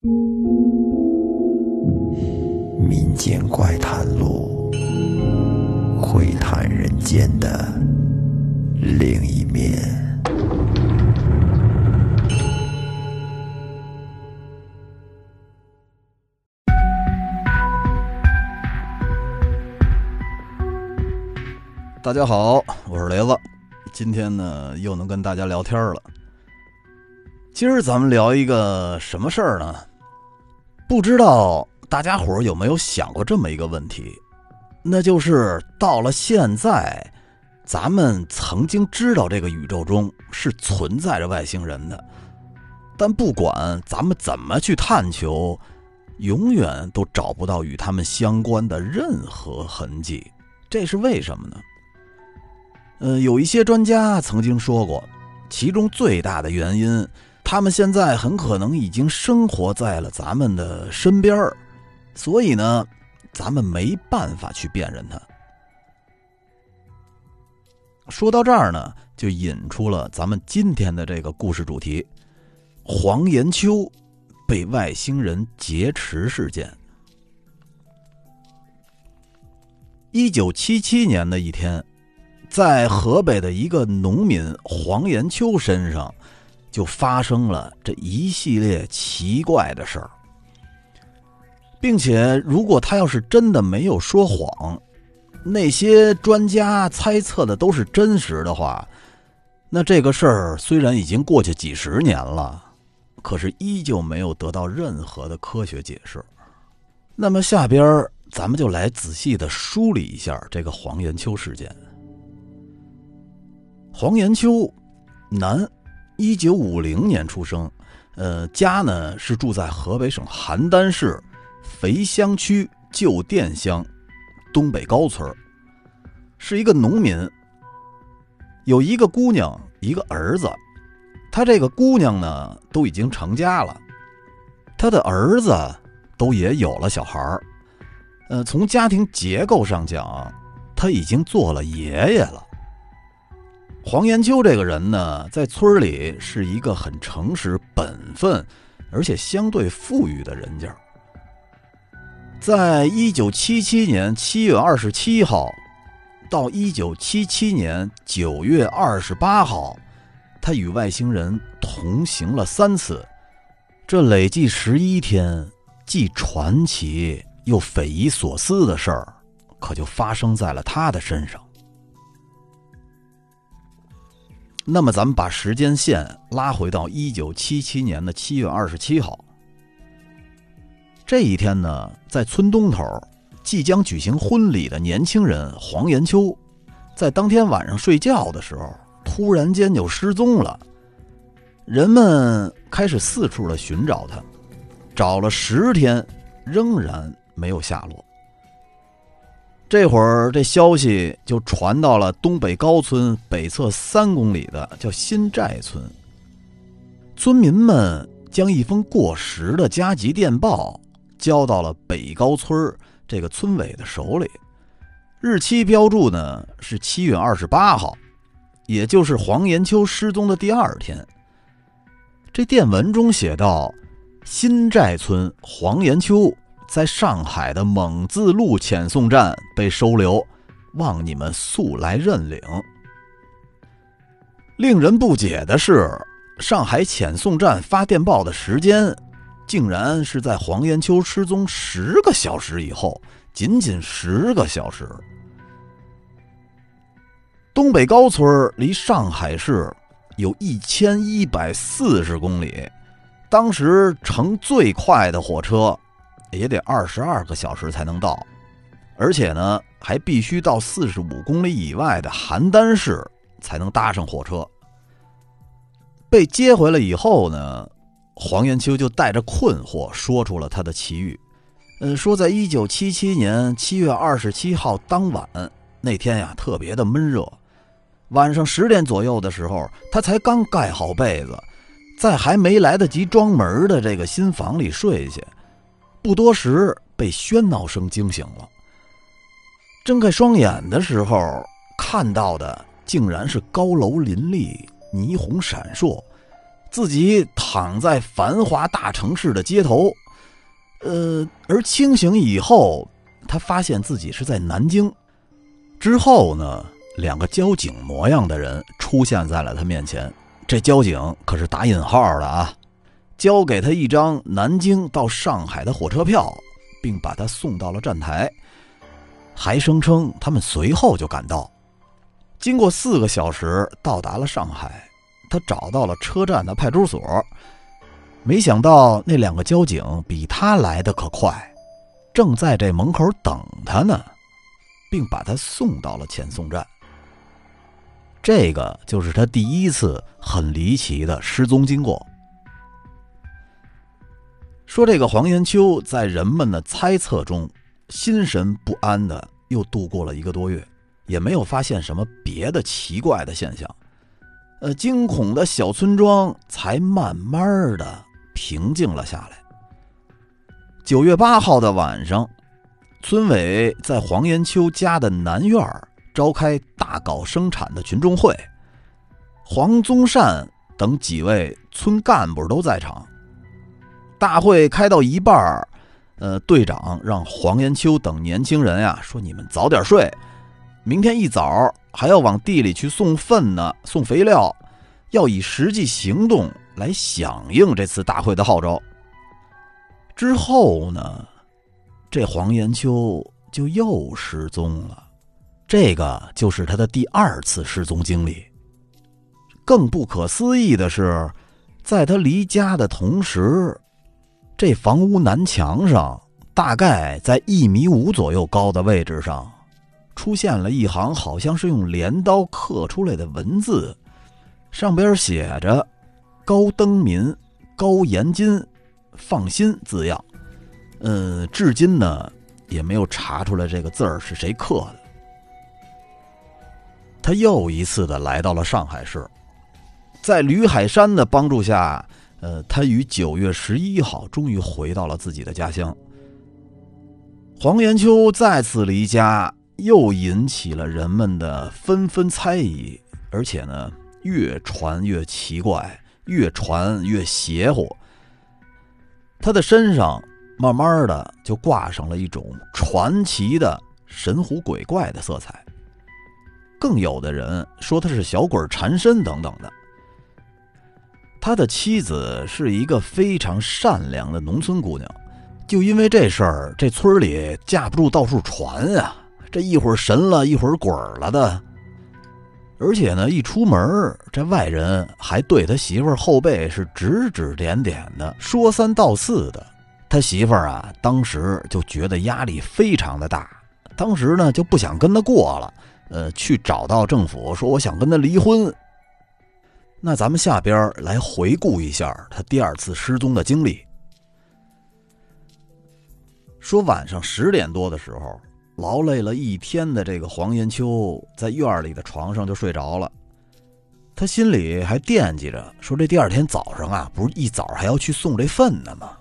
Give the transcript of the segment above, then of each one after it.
民间怪谈录，会谈人间的另一面。大家好，我是雷子，今天呢又能跟大家聊天了。今儿咱们聊一个什么事儿呢？不知道大家伙有没有想过这么一个问题，那就是到了现在，咱们曾经知道这个宇宙中是存在着外星人的，但不管咱们怎么去探求，永远都找不到与他们相关的任何痕迹。这是为什么呢？呃，有一些专家曾经说过，其中最大的原因，他们现在很可能已经生活在了咱们的身边所以呢，咱们没办法去辨认它。说到这儿呢，就引出了咱们今天的这个故事主题：黄延秋被外星人劫持事件。一九七七年的一天。在河北的一个农民黄延秋身上，就发生了这一系列奇怪的事儿，并且如果他要是真的没有说谎，那些专家猜测的都是真实的话，那这个事儿虽然已经过去几十年了，可是依旧没有得到任何的科学解释。那么下边咱们就来仔细的梳理一下这个黄延秋事件。黄延秋，男，一九五零年出生，呃，家呢是住在河北省邯郸市肥乡区旧店乡东北高村，是一个农民。有一个姑娘，一个儿子。他这个姑娘呢都已经成家了，他的儿子都也有了小孩儿呃，从家庭结构上讲，他已经做了爷爷了。黄延秋这个人呢，在村里是一个很诚实、本分，而且相对富裕的人家。在一九七七年七月二十七号到一九七七年九月二十八号，他与外星人同行了三次，这累计十一天，既传奇又匪夷所思的事儿，可就发生在了他的身上。那么，咱们把时间线拉回到一九七七年的七月二十七号。这一天呢，在村东头，即将举行婚礼的年轻人黄延秋，在当天晚上睡觉的时候，突然间就失踪了。人们开始四处的寻找他，找了十天，仍然没有下落。这会儿，这消息就传到了东北高村北侧三公里的叫新寨村。村民们将一封过时的加急电报交到了北高村这个村委的手里，日期标注呢是七月二十八号，也就是黄延秋失踪的第二天。这电文中写道：“新寨村黄延秋。”在上海的蒙自路遣送站被收留，望你们速来认领。令人不解的是，上海遣送站发电报的时间，竟然是在黄延秋失踪十个小时以后，仅仅十个小时。东北高村离上海市有一千一百四十公里，当时乘最快的火车。也得二十二个小时才能到，而且呢，还必须到四十五公里以外的邯郸市才能搭上火车。被接回来以后呢，黄延秋就带着困惑说出了他的奇遇。嗯，说在一九七七年七月二十七号当晚那天呀，特别的闷热，晚上十点左右的时候，他才刚盖好被子，在还没来得及装门的这个新房里睡下。不多时，被喧闹声惊醒了。睁开双眼的时候，看到的竟然是高楼林立、霓虹闪烁，自己躺在繁华大城市的街头，呃，而清醒以后，他发现自己是在南京。之后呢，两个交警模样的人出现在了他面前。这交警可是打引号的啊，交给他一张南京到上海的火车票，并把他送到了站台，还声称他们随后就赶到。经过四个小时，到达了上海。他找到了车站的派出所，没想到那两个交警比他来的可快，正在这门口等他呢，并把他送到了遣送站。这个就是他第一次很离奇的失踪经过。说这个黄延秋在人们的猜测中心神不安的又度过了一个多月，也没有发现什么别的奇怪的现象，呃，惊恐的小村庄才慢慢的平静了下来。九月八号的晚上，村委在黄延秋家的南院召开大搞生产的群众会，黄宗善等几位村干部都在场。大会开到一半儿呃，队长让黄延秋等年轻人呀说：“你们早点睡，明天一早还要往地里去送粪呢，送肥料，要以实际行动来响应这次大会的号召。”之后呢，这黄延秋就又失踪了。这个就是他的第二次失踪经历。更不可思议的是，在他离家的同时，这房屋南墙上，大概在一米五左右高的位置上，出现了一行好像是用镰刀刻出来的文字，上边写着“高登民、高延金，放心”字样。嗯，至今呢也没有查出来这个字儿是谁刻的。他又一次的来到了上海市，在吕海山的帮助下，呃，他于九月十一号终于回到了自己的家乡。黄延秋再次离家，又引起了人们的纷纷猜疑，而且呢，越传越奇怪，越传越邪乎。他的身上慢慢的就挂上了一种传奇的神乎鬼怪的色彩。更有的人说他是小鬼缠身等等的。他的妻子是一个非常善良的农村姑娘，就因为这事儿，这村里架不住到处传啊，这一会儿神了，一会儿鬼了的。而且呢，一出门，这外人还对他媳妇儿后背是指指点点的，说三道四的。他媳妇儿啊，当时就觉得压力非常的大，当时呢就不想跟他过了。呃，去找到政府说我想跟他离婚。那咱们下边来回顾一下他第二次失踪的经历。说晚上十点多的时候，劳累了一天的这个黄延秋在院里的床上就睡着了，他心里还惦记着说这第二天早上啊，不是一早还要去送这粪呢吗？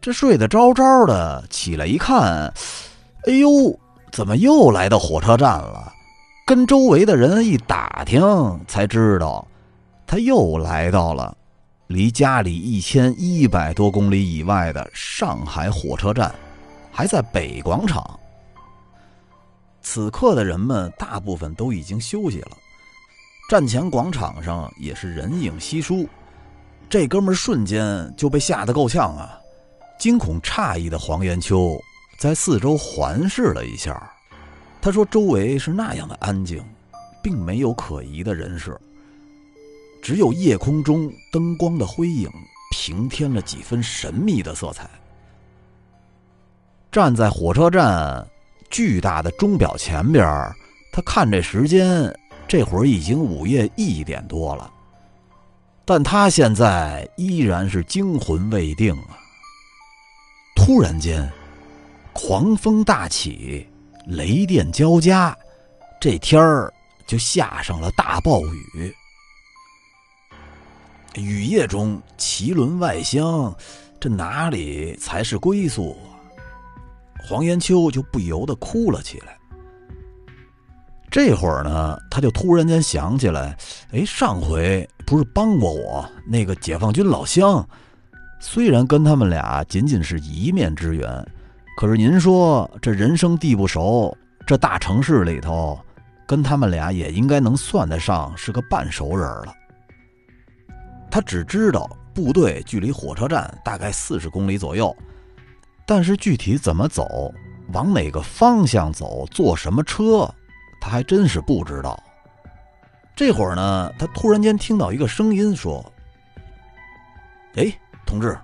这睡得着着的，起来一看，哎呦！怎么又来到火车站了？跟周围的人一打听，才知道，他又来到了离家里一千一百多公里以外的上海火车站，还在北广场。此刻的人们大部分都已经休息了，站前广场上也是人影稀疏。这哥们瞬间就被吓得够呛啊！惊恐诧异的黄延秋。在四周环视了一下，他说：“周围是那样的安静，并没有可疑的人士，只有夜空中灯光的辉影平添了几分神秘的色彩。”站在火车站巨大的钟表前边，他看这时间，这会儿已经午夜一点多了，但他现在依然是惊魂未定啊！突然间。狂风大起，雷电交加，这天儿就下上了大暴雨。雨夜中，奇轮外乡，这哪里才是归宿？黄延秋就不由得哭了起来。这会儿呢，他就突然间想起来，哎，上回不是帮过我那个解放军老乡？虽然跟他们俩仅仅是一面之缘，可是您说这人生地不熟，这大城市里头，跟他们俩也应该能算得上是个半熟人了。他只知道部队距离火车站大概四十公里左右，但是具体怎么走，往哪个方向走，坐什么车，他还真是不知道。这会儿呢，他突然间听到一个声音说：“哎。”同志，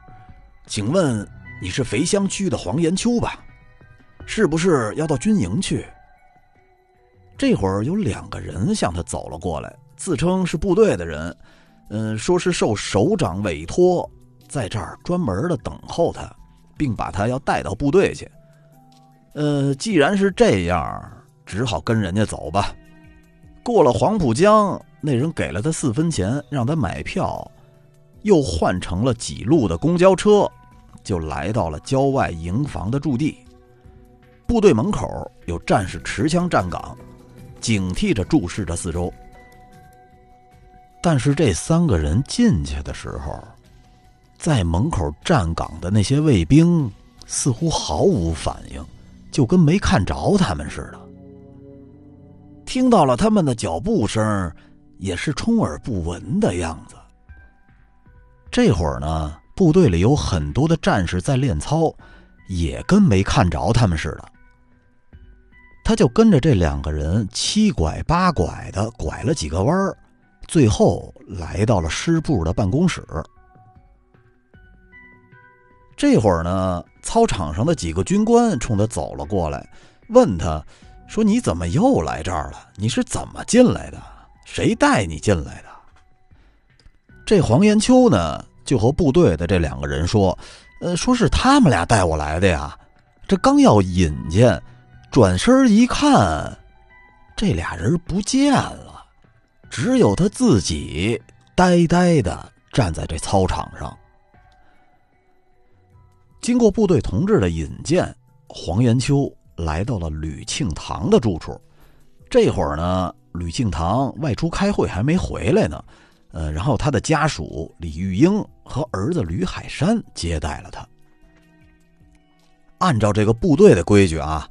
请问你是肥乡区的黄延秋吧？是不是要到军营去？这会儿有两个人向他走了过来，自称是部队的人，嗯，说是受首长委托，在这儿专门的等候他，并把他要带到部队去。呃，既然是这样，只好跟人家走吧。过了黄浦江，那人给了他四分钱，让他买票。又换成了几路的公交车，就来到了郊外营房的驻地。部队门口有战士持枪站岗，警惕着注视着四周。但是这三个人进去的时候，在门口站岗的那些卫兵似乎毫无反应，就跟没看着他们似的。听到了他们的脚步声，也是充耳不闻的样子。这会儿呢，部队里有很多的战士在练操，也跟没看着他们似的。他就跟着这两个人七拐八拐的拐了几个弯儿，最后来到了师部的办公室。这会儿呢，操场上的几个军官冲他走了过来，问他说：“你怎么又来这儿了？你是怎么进来的？谁带你进来的？”这黄延秋呢，就和部队的这两个人说：“呃，说是他们俩带我来的呀。”这刚要引荐，转身一看，这俩人不见了，只有他自己呆呆的站在这操场上。经过部队同志的引荐，黄延秋来到了吕庆堂的住处。这会儿呢，吕庆堂外出开会，还没回来呢。呃，然后他的家属李玉英和儿子吕海山接待了他。按照这个部队的规矩啊，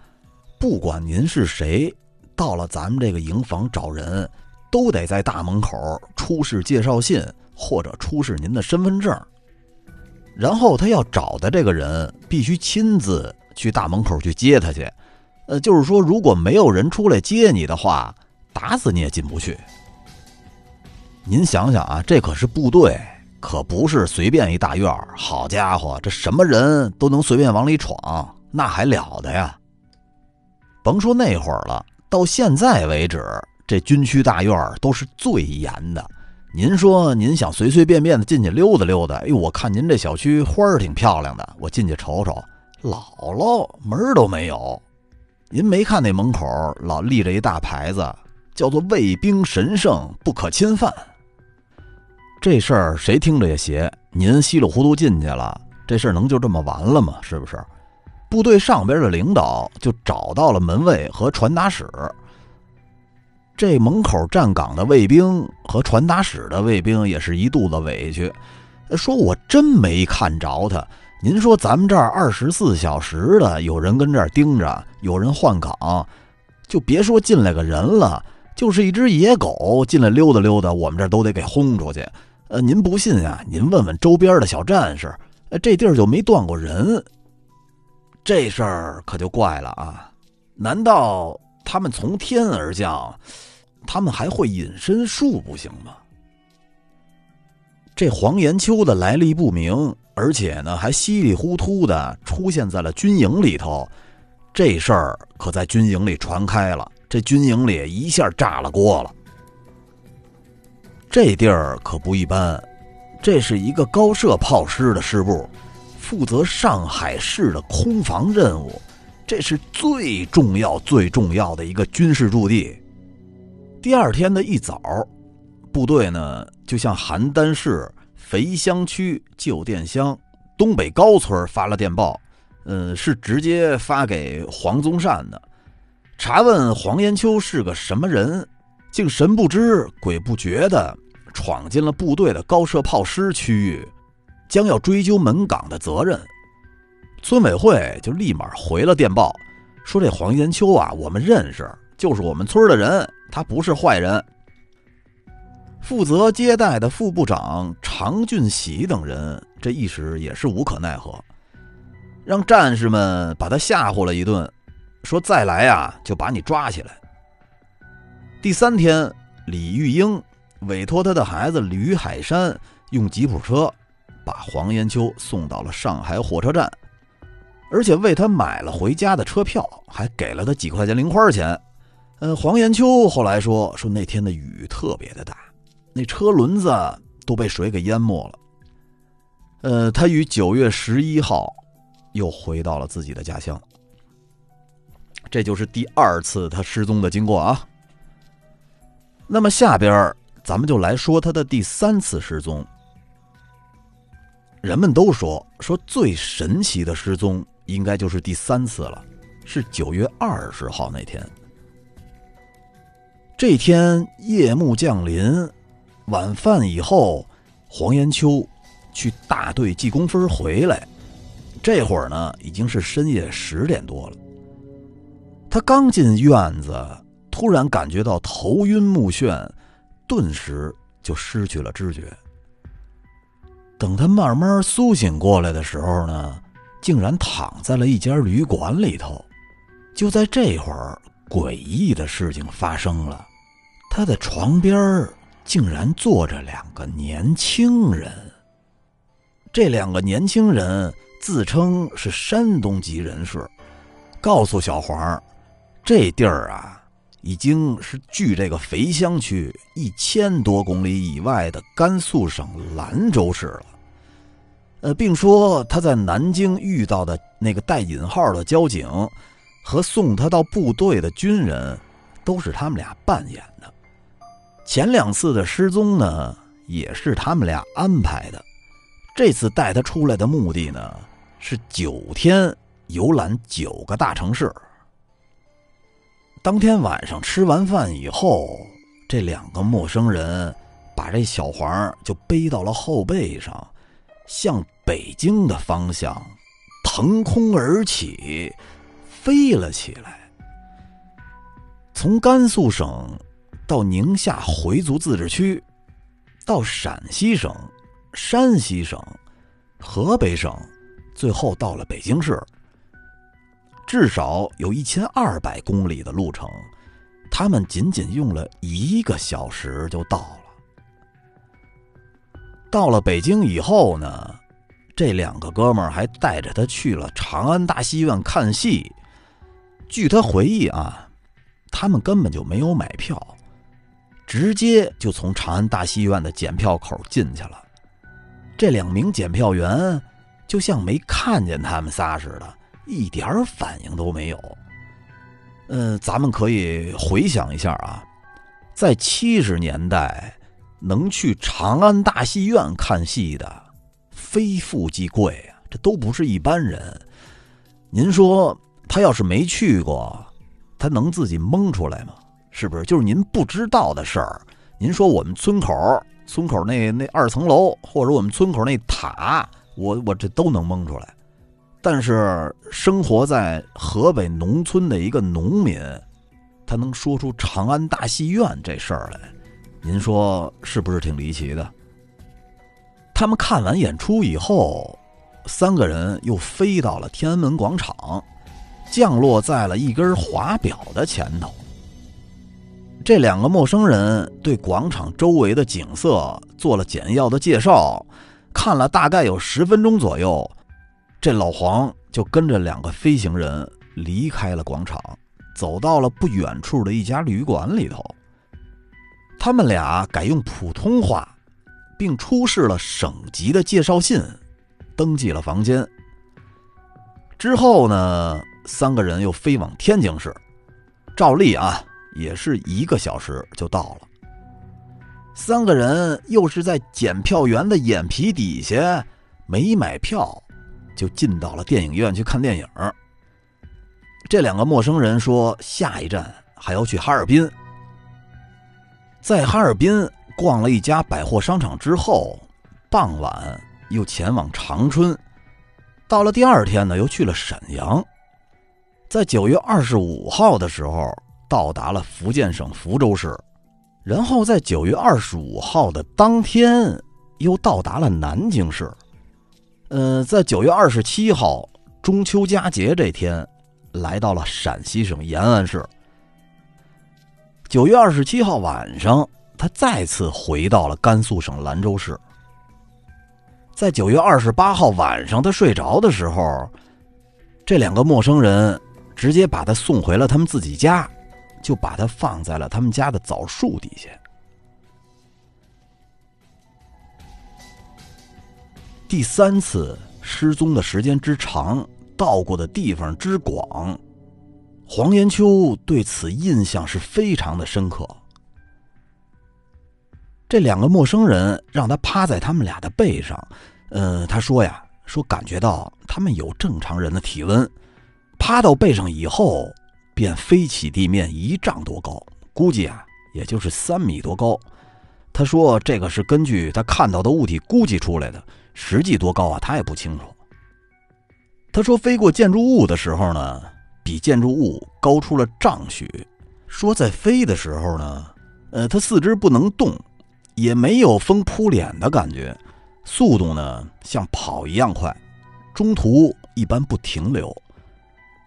不管您是谁，到了咱们这个营房找人，都得在大门口出示介绍信或者出示您的身份证。然后他要找的这个人必须亲自去大门口去接他去。呃，就是说，如果没有人出来接你的话，打死你也进不去。您想想啊，这可是部队，可不是随便一大院好家伙，这什么人都能随便往里闯，那还了得呀！甭说那会儿了，到现在为止，这军区大院都是最严的。您说您想随随便便的进去溜达溜达，哎呦，我看您这小区花儿挺漂亮的，我进去瞅瞅，姥姥门都没有。您没看那门口老立着一大牌子，叫做“卫兵神圣，不可侵犯”。这事儿谁听着也邪。您稀里糊涂进去了，这事儿能就这么完了吗？是不是？部队上边的领导就找到了门卫和传达室。这门口站岗的卫兵和传达室的卫兵也是一肚子委屈，说我真没看着他。您说咱们这儿二十四小时的有人跟这儿盯着，有人换岗，就别说进来个人了，就是一只野狗进来溜达溜达，我们这儿都得给轰出去。呃，您不信啊？您问问周边的小战士，呃这地儿就没断过人。这事儿可就怪了啊！难道他们从天而降？他们还会隐身术不行吗？这黄延秋的来历不明，而且呢还稀里糊涂的出现在了军营里头，这事儿可在军营里传开了，这军营里一下炸了锅了。这地儿可不一般，这是一个高射炮师的师部，负责上海市的空防任务，这是最重要、最重要的一个军事驻地。第二天的一早，部队呢就向邯郸市肥乡区旧店乡东北高村发了电报，嗯，是直接发给黄宗善的。查问黄延秋是个什么人，竟神不知鬼不觉的闯进了部队的高射炮师区域，将要追究门岗的责任。村委会就立马回了电报，说这黄延秋啊，我们认识，就是我们村的人，他不是坏人。负责接待的副部长常俊喜等人，这一时也是无可奈何，让战士们把他吓唬了一顿，说再来呀就把你抓起来。第三天，李玉英委托他的孩子吕海山用吉普车把黄延秋送到了上海火车站，而且为他买了回家的车票，还给了他几块钱零花钱。呃，黄延秋后来说说那天的雨特别的大。那车轮子都被水给淹没了。呃，他于九月十一号又回到了自己的家乡。这就是第二次他失踪的经过啊。那么下边咱们就来说他的第三次失踪。人们都说说最神奇的失踪应该就是第三次了，是九月二十号那天。这天夜幕降临。晚饭以后，黄延秋去大队记工分回来，这会儿呢已经是深夜十点多了。他刚进院子，突然感觉到头晕目眩，顿时就失去了知觉。等他慢慢苏醒过来的时候呢，竟然躺在了一家旅馆里头。就在这会儿，诡异的事情发生了，他的床边。竟然坐着两个年轻人。这两个年轻人自称是山东籍人士，告诉小黄，这地儿啊，已经是距这个肥乡区一千多公里以外的甘肃省兰州市了。呃，并说他在南京遇到的那个带引号的交警，和送他到部队的军人，都是他们俩扮演的。前两次的失踪呢，也是他们俩安排的。这次带他出来的目的呢，是九天游览九个大城市。当天晚上吃完饭以后，这两个陌生人把这小黄就背到了后背上，向北京的方向腾空而起，飞了起来。从甘肃省。到宁夏回族自治区，到陕西省、山西省、河北省，最后到了北京市，至少有一千二百公里的路程，他们仅仅用了一个小时就到了。到了北京以后呢，这两个哥们儿还带着他去了长安大戏院看戏。据他回忆啊，他们根本就没有买票。直接就从长安大戏院的检票口进去了，这两名检票员就像没看见他们仨似的，一点反应都没有。嗯，咱们可以回想一下啊，在七十年代，能去长安大戏院看戏的，非富即贵啊，这都不是一般人。您说他要是没去过，他能自己蒙出来吗？是不是就是您不知道的事儿？您说我们村口村口那那二层楼，或者我们村口那塔，我我这都能蒙出来。但是生活在河北农村的一个农民，他能说出长安大戏院这事儿来，您说是不是挺离奇的？他们看完演出以后，三个人又飞到了天安门广场，降落在了一根华表的前头。这两个陌生人对广场周围的景色做了简要的介绍，看了大概有十分钟左右，这老黄就跟着两个飞行人离开了广场，走到了不远处的一家旅馆里头。他们俩改用普通话，并出示了省级的介绍信，登记了房间。之后呢，三个人又飞往天津市，照例啊。也是一个小时就到了。三个人又是在检票员的眼皮底下没买票，就进到了电影院去看电影。这两个陌生人说下一站还要去哈尔滨。在哈尔滨逛了一家百货商场之后，傍晚又前往长春。到了第二天呢，又去了沈阳。在九月二十五号的时候，到达了福建省福州市，然后在九月二十五号的当天又到达了南京市。呃，在九月二十七号中秋佳节这天，来到了陕西省延安市。九月二十七号晚上，他再次回到了甘肃省兰州市。在九月二十八号晚上，他睡着的时候，这两个陌生人直接把他送回了他们自己家，就把他放在了他们家的枣树底下。第三次失踪的时间之长，到过的地方之广，黄延秋对此印象是非常的深刻。这两个陌生人让他趴在他们俩的背上，呃，他说呀，说感觉到他们有正常人的体温，趴到背上以后，便飞起地面一丈多高，估计啊，也就是三米多高。他说这个是根据他看到的物体估计出来的，实际多高啊，他也不清楚。他说飞过建筑物的时候呢，比建筑物高出了丈许。说在飞的时候呢，呃，他四肢不能动。也没有风扑脸的感觉，速度呢像跑一样快，中途一般不停留。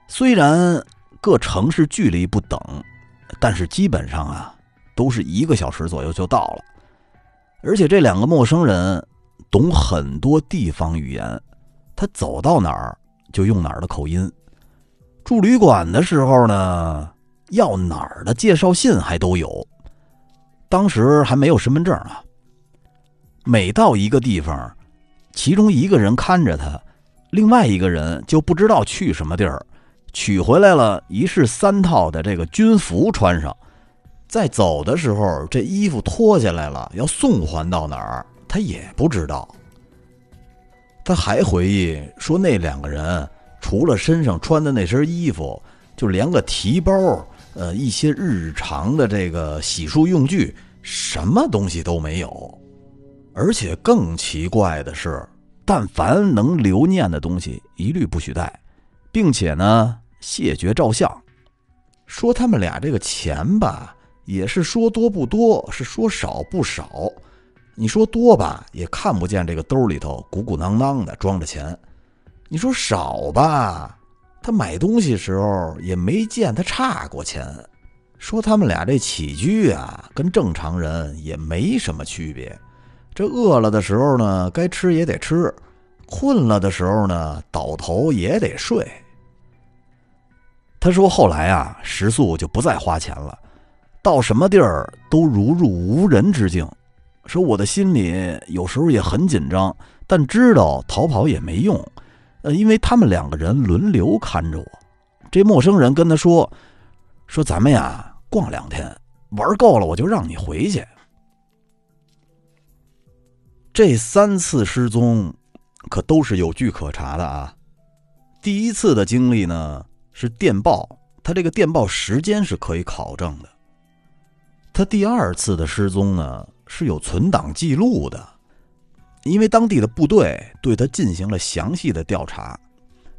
虽然各城市距离不等，但是基本上啊都是一个小时左右就到了。而且这两个陌生人懂很多地方语言，他走到哪儿就用哪儿的口音。住旅馆的时候呢，要哪儿的介绍信还都有。当时还没有身份证啊。每到一个地方，其中一个人看着他，另外一个人就不知道去什么地儿，取回来了一式三套的这个军服穿上，在走的时候，这衣服脱下来了，要送还到哪儿，他也不知道。他还回忆说，那两个人除了身上穿的那身衣服，就连个提包。呃，一些日常的这个洗漱用具，什么东西都没有。而且更奇怪的是，但凡能留念的东西，一律不许带，并且呢，谢绝照相。说他们俩这个钱吧，也是说多不多，是说少不少。你说多吧，也看不见这个兜里头鼓鼓囊囊的装着钱；你说少吧。他买东西时候也没见他差过钱，说他们俩这起居啊，跟正常人也没什么区别。这饿了的时候呢，该吃也得吃；困了的时候呢，倒头也得睡。他说后来啊，食宿就不再花钱了，到什么地儿都如入无人之境。说我的心里有时候也很紧张，但知道逃跑也没用。呃，因为他们两个人轮流看着我，这陌生人跟他说：“说咱们呀，逛两天，玩够了我就让你回去。”这三次失踪，可都是有据可查的啊。第一次的经历呢是电报，他这个电报时间是可以考证的。他第二次的失踪呢是有存档记录的。因为当地的部队对他进行了详细的调查，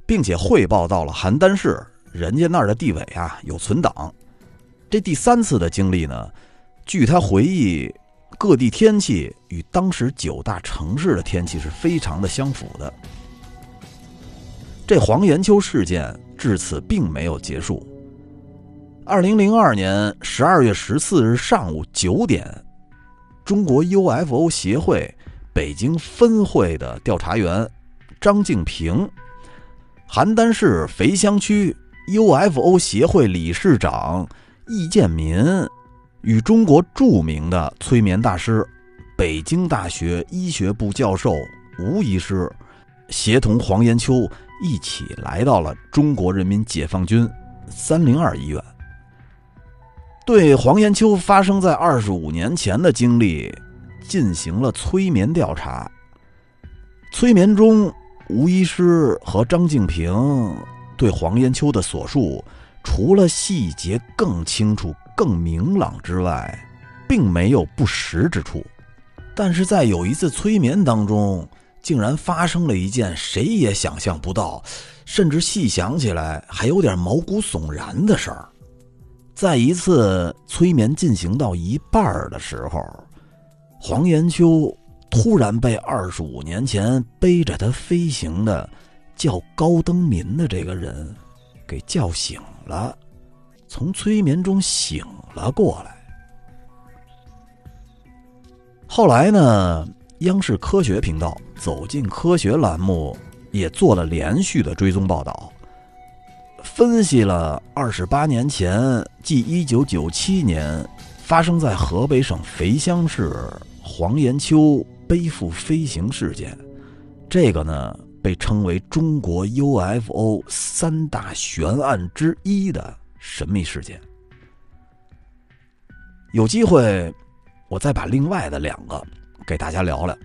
并且汇报到了邯郸市，人家那儿的地委啊有存档。这第三次的经历呢，据他回忆，各地天气与当时九大城市的天气是非常的相符的。这黄延秋事件至此并没有结束。二零零二年十二月十四日上午九点，中国 UFO 协会。北京分会的调查员张静平，邯郸市肥乡区 UFO 协会理事长易建民，与中国著名的催眠大师、北京大学医学部教授吴医师，协同黄延秋一起来到了中国人民解放军三零二医院，对黄延秋发生在二十五年前的经历。进行了催眠调查。催眠中，吴医师和张静平对黄延秋的所述，除了细节更清楚、更明朗之外，并没有不实之处。但是在有一次催眠当中，竟然发生了一件谁也想象不到，甚至细想起来还有点毛骨悚然的事儿。在一次催眠进行到一半的时候，黄延秋突然被二十五年前背着他飞行的叫高登民的这个人给叫醒了，从催眠中醒了过来。后来呢，央视科学频道《走进科学》栏目也做了连续的追踪报道。分析了二十八年前，即一九九七年发生在河北省肥乡市黄延秋背负飞行事件，这个呢被称为中国 UFO 三大悬案之一的神秘事件。有机会，我再把另外的两个给大家聊聊，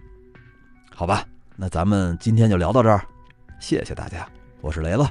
好吧？那咱们今天就聊到这儿，谢谢大家，我是雷子。